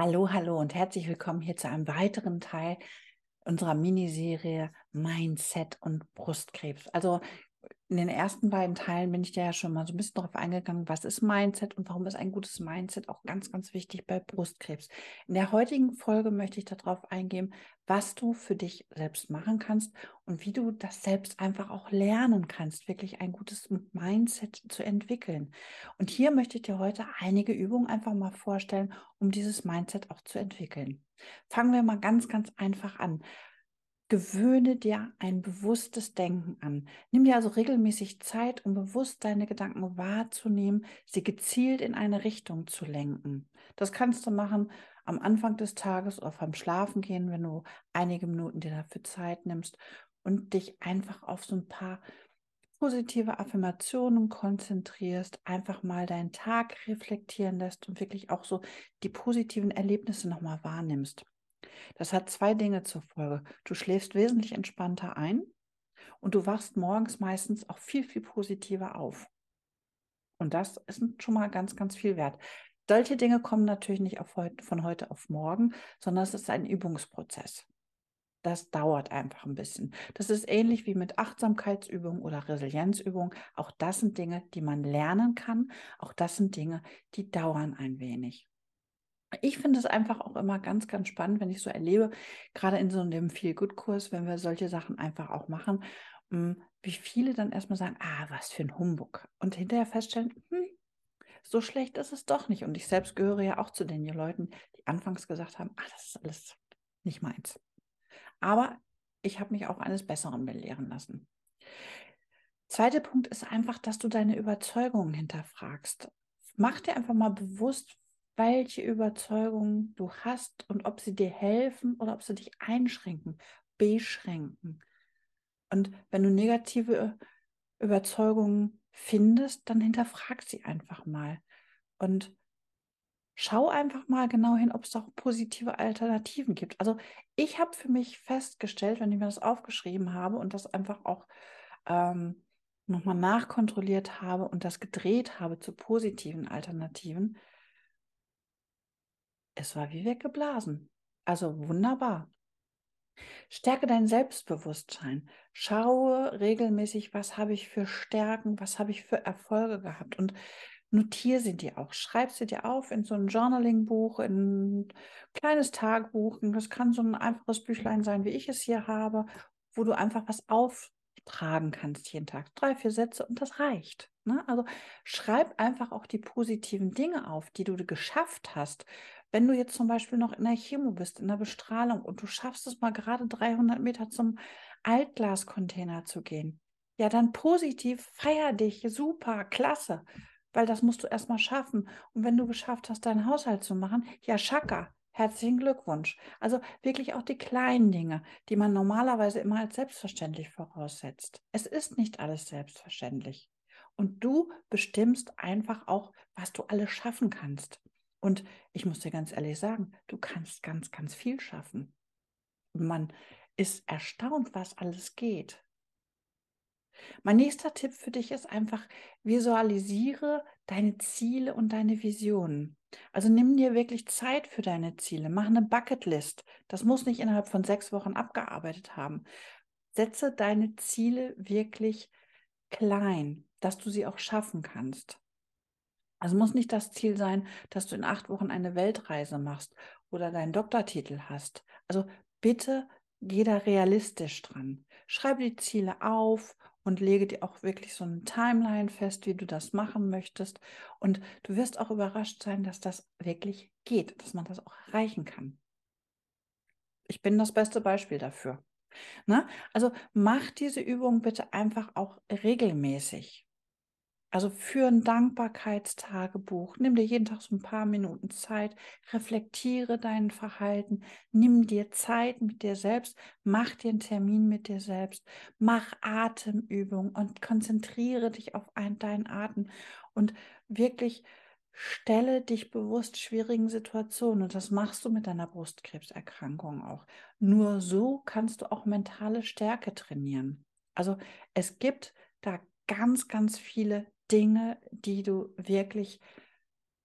Hallo, hallo und herzlich willkommen hier zu einem weiteren Teil unserer Miniserie Mindset und Brustkrebs. Also in den ersten beiden Teilen bin ich ja schon mal so ein bisschen darauf eingegangen, was ist Mindset und warum ist ein gutes Mindset auch ganz, ganz wichtig bei Brustkrebs. In der heutigen Folge möchte ich darauf eingehen, was du für dich selbst machen kannst und wie du das selbst einfach auch lernen kannst, wirklich ein gutes Mindset zu entwickeln. Und hier möchte ich dir heute einige Übungen einfach mal vorstellen, um dieses Mindset auch zu entwickeln. Fangen wir mal ganz, ganz einfach an. Gewöhne dir ein bewusstes Denken an. Nimm dir also regelmäßig Zeit, um bewusst deine Gedanken wahrzunehmen, sie gezielt in eine Richtung zu lenken. Das kannst du machen am Anfang des Tages oder beim Schlafengehen, wenn du einige Minuten dir dafür Zeit nimmst und dich einfach auf so ein paar positive Affirmationen konzentrierst, einfach mal deinen Tag reflektieren lässt und wirklich auch so die positiven Erlebnisse nochmal wahrnimmst. Das hat zwei Dinge zur Folge. Du schläfst wesentlich entspannter ein und du wachst morgens meistens auch viel, viel positiver auf. Und das ist schon mal ganz, ganz viel wert. Solche Dinge kommen natürlich nicht heute, von heute auf morgen, sondern es ist ein Übungsprozess. Das dauert einfach ein bisschen. Das ist ähnlich wie mit Achtsamkeitsübungen oder Resilienzübungen. Auch das sind Dinge, die man lernen kann. Auch das sind Dinge, die dauern ein wenig. Ich finde es einfach auch immer ganz, ganz spannend, wenn ich so erlebe, gerade in so einem Feel-Good-Kurs, wenn wir solche Sachen einfach auch machen, hm, wie viele dann erstmal sagen, ah, was für ein Humbug. Und hinterher feststellen, hm, so schlecht ist es doch nicht. Und ich selbst gehöre ja auch zu den Leuten, die anfangs gesagt haben, ah, das ist alles nicht meins. Aber ich habe mich auch eines Besseren belehren lassen. Zweiter Punkt ist einfach, dass du deine Überzeugungen hinterfragst. Mach dir einfach mal bewusst, welche Überzeugungen du hast und ob sie dir helfen oder ob sie dich einschränken, beschränken. Und wenn du negative Überzeugungen findest, dann hinterfrag sie einfach mal und schau einfach mal genau hin, ob es auch positive Alternativen gibt. Also ich habe für mich festgestellt, wenn ich mir das aufgeschrieben habe und das einfach auch ähm, nochmal nachkontrolliert habe und das gedreht habe zu positiven Alternativen, es war wie weggeblasen. Also wunderbar. Stärke dein Selbstbewusstsein. Schaue regelmäßig, was habe ich für Stärken, was habe ich für Erfolge gehabt und notiere sie dir auch. Schreib sie dir auf in so ein Journaling-Buch, in ein kleines Tagebuch. Das kann so ein einfaches Büchlein sein, wie ich es hier habe, wo du einfach was auftragen kannst jeden Tag. Drei, vier Sätze und das reicht. Ne? Also schreib einfach auch die positiven Dinge auf, die du geschafft hast. Wenn du jetzt zum Beispiel noch in der Chemo bist, in der Bestrahlung und du schaffst es mal gerade 300 Meter zum Altglascontainer zu gehen, ja, dann positiv, feier dich, super, klasse, weil das musst du erstmal schaffen. Und wenn du geschafft hast, deinen Haushalt zu machen, ja, Schaka, herzlichen Glückwunsch. Also wirklich auch die kleinen Dinge, die man normalerweise immer als selbstverständlich voraussetzt. Es ist nicht alles selbstverständlich. Und du bestimmst einfach auch, was du alles schaffen kannst. Und ich muss dir ganz ehrlich sagen, du kannst ganz, ganz viel schaffen. Man ist erstaunt, was alles geht. Mein nächster Tipp für dich ist einfach, visualisiere deine Ziele und deine Visionen. Also nimm dir wirklich Zeit für deine Ziele. Mach eine Bucketlist. Das muss nicht innerhalb von sechs Wochen abgearbeitet haben. Setze deine Ziele wirklich klein, dass du sie auch schaffen kannst. Also muss nicht das Ziel sein, dass du in acht Wochen eine Weltreise machst oder deinen Doktortitel hast. Also bitte geh da realistisch dran. Schreibe die Ziele auf und lege dir auch wirklich so eine Timeline fest, wie du das machen möchtest. Und du wirst auch überrascht sein, dass das wirklich geht, dass man das auch erreichen kann. Ich bin das beste Beispiel dafür. Na? Ne? Also mach diese Übung bitte einfach auch regelmäßig. Also für ein Dankbarkeitstagebuch, nimm dir jeden Tag so ein paar Minuten Zeit, reflektiere dein Verhalten, nimm dir Zeit mit dir selbst, mach dir einen Termin mit dir selbst, mach Atemübungen und konzentriere dich auf ein, deinen Atem und wirklich stelle dich bewusst schwierigen Situationen und das machst du mit deiner Brustkrebserkrankung auch. Nur so kannst du auch mentale Stärke trainieren. Also es gibt da ganz, ganz viele Dinge, die du wirklich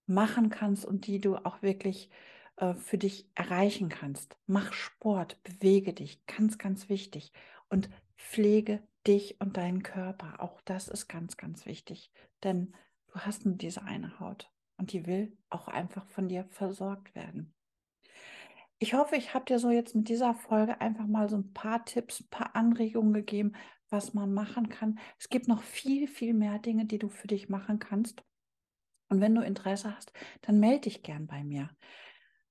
machen kannst und die du auch wirklich äh, für dich erreichen kannst. Mach Sport, bewege dich, ganz, ganz wichtig. Und pflege dich und deinen Körper. Auch das ist ganz, ganz wichtig. Denn du hast nur diese eine Haut und die will auch einfach von dir versorgt werden. Ich hoffe, ich habe dir so jetzt mit dieser Folge einfach mal so ein paar Tipps, ein paar Anregungen gegeben, was man machen kann. Es gibt noch viel, viel mehr Dinge, die du für dich machen kannst. Und wenn du Interesse hast, dann melde dich gern bei mir.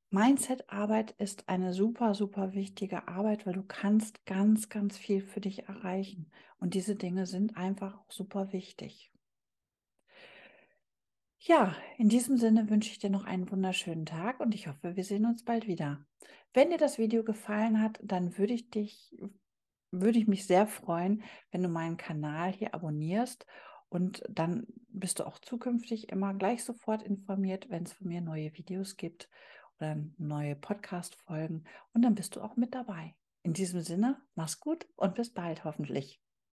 Mindset-Arbeit ist eine super, super wichtige Arbeit, weil du kannst ganz, ganz viel für dich erreichen. Und diese Dinge sind einfach super wichtig. Ja, in diesem Sinne wünsche ich dir noch einen wunderschönen Tag und ich hoffe, wir sehen uns bald wieder. Wenn dir das Video gefallen hat, dann würde ich dich, würde ich mich sehr freuen, wenn du meinen Kanal hier abonnierst und dann bist du auch zukünftig immer gleich sofort informiert, wenn es von mir neue Videos gibt oder neue Podcast-Folgen und dann bist du auch mit dabei. In diesem Sinne, mach's gut und bis bald hoffentlich.